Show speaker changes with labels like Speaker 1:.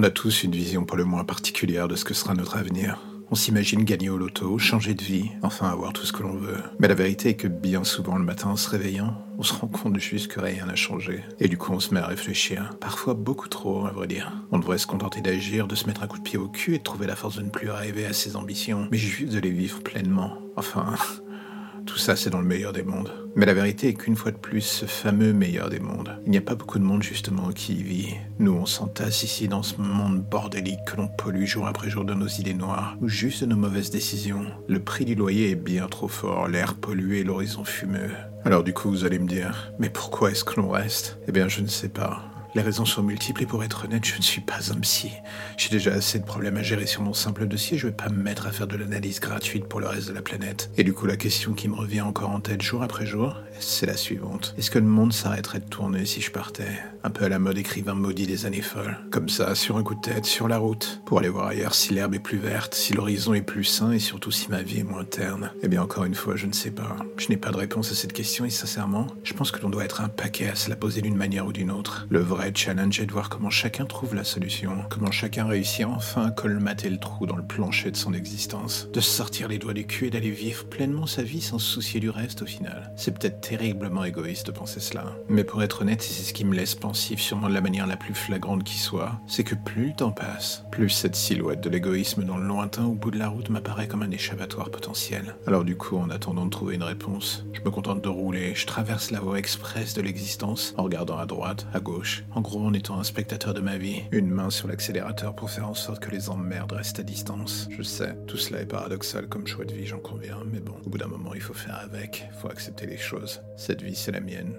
Speaker 1: On a tous une vision pour le moins particulière de ce que sera notre avenir. On s'imagine gagner au loto, changer de vie, enfin avoir tout ce que l'on veut. Mais la vérité est que bien souvent le matin en se réveillant, on se rend compte juste que rien n'a changé. Et du coup on se met à réfléchir. Parfois beaucoup trop, à vrai dire. On devrait se contenter d'agir, de se mettre un coup de pied au cul et de trouver la force de ne plus rêver à ses ambitions, mais juste de les vivre pleinement. Enfin, tout ça, c'est dans le meilleur des mondes. Mais la vérité est qu'une fois de plus, ce fameux meilleur des mondes, il n'y a pas beaucoup de monde justement qui y vit. Nous, on s'entasse ici dans ce monde bordélique que l'on pollue jour après jour de nos idées noires, ou juste de nos mauvaises décisions. Le prix du loyer est bien trop fort, l'air pollué, l'horizon fumeux. Alors du coup, vous allez me dire, mais pourquoi est-ce que l'on reste? Eh bien, je ne sais pas. Les raisons sont multiples et pour être honnête, je ne suis pas un psy. J'ai déjà assez de problèmes à gérer sur mon simple dossier, je vais pas me mettre à faire de l'analyse gratuite pour le reste de la planète. Et du coup, la question qui me revient encore en tête jour après jour, c'est la suivante. Est-ce que le monde s'arrêterait de tourner si je partais? Un peu à la mode écrivain maudit des années folles. Comme ça, sur un coup de tête, sur la route, pour aller voir ailleurs si l'herbe est plus verte, si l'horizon est plus sain et surtout si ma vie est moins terne. Eh bien, encore une fois, je ne sais pas. Je n'ai pas de réponse à cette question et sincèrement, je pense que l'on doit être un paquet à se la poser d'une manière ou d'une autre. Le vrai challenge est de voir comment chacun trouve la solution, comment chacun réussit enfin à colmater le trou dans le plancher de son existence, de sortir les doigts du cul et d'aller vivre pleinement sa vie sans se soucier du reste au final. C'est peut-être terriblement égoïste de penser cela. Mais pour être honnête, c'est ce qui me laisse pensif sûrement de la manière la plus flagrante qui soit, c'est que plus le temps passe, plus cette silhouette de l'égoïsme dans le lointain au bout de la route m'apparaît comme un échappatoire potentiel. Alors du coup, en attendant de trouver une réponse, je me contente de rouler, je traverse la voie express de l'existence en regardant à droite, à gauche, en gros en étant un spectateur de ma vie, une main sur l'accélérateur pour faire en sorte que les emmerdes restent à distance. Je sais, tout cela est paradoxal comme choix de vie, j'en conviens, mais bon, au bout d'un moment, il faut faire avec, faut accepter les choses. Cette vie, c'est la mienne.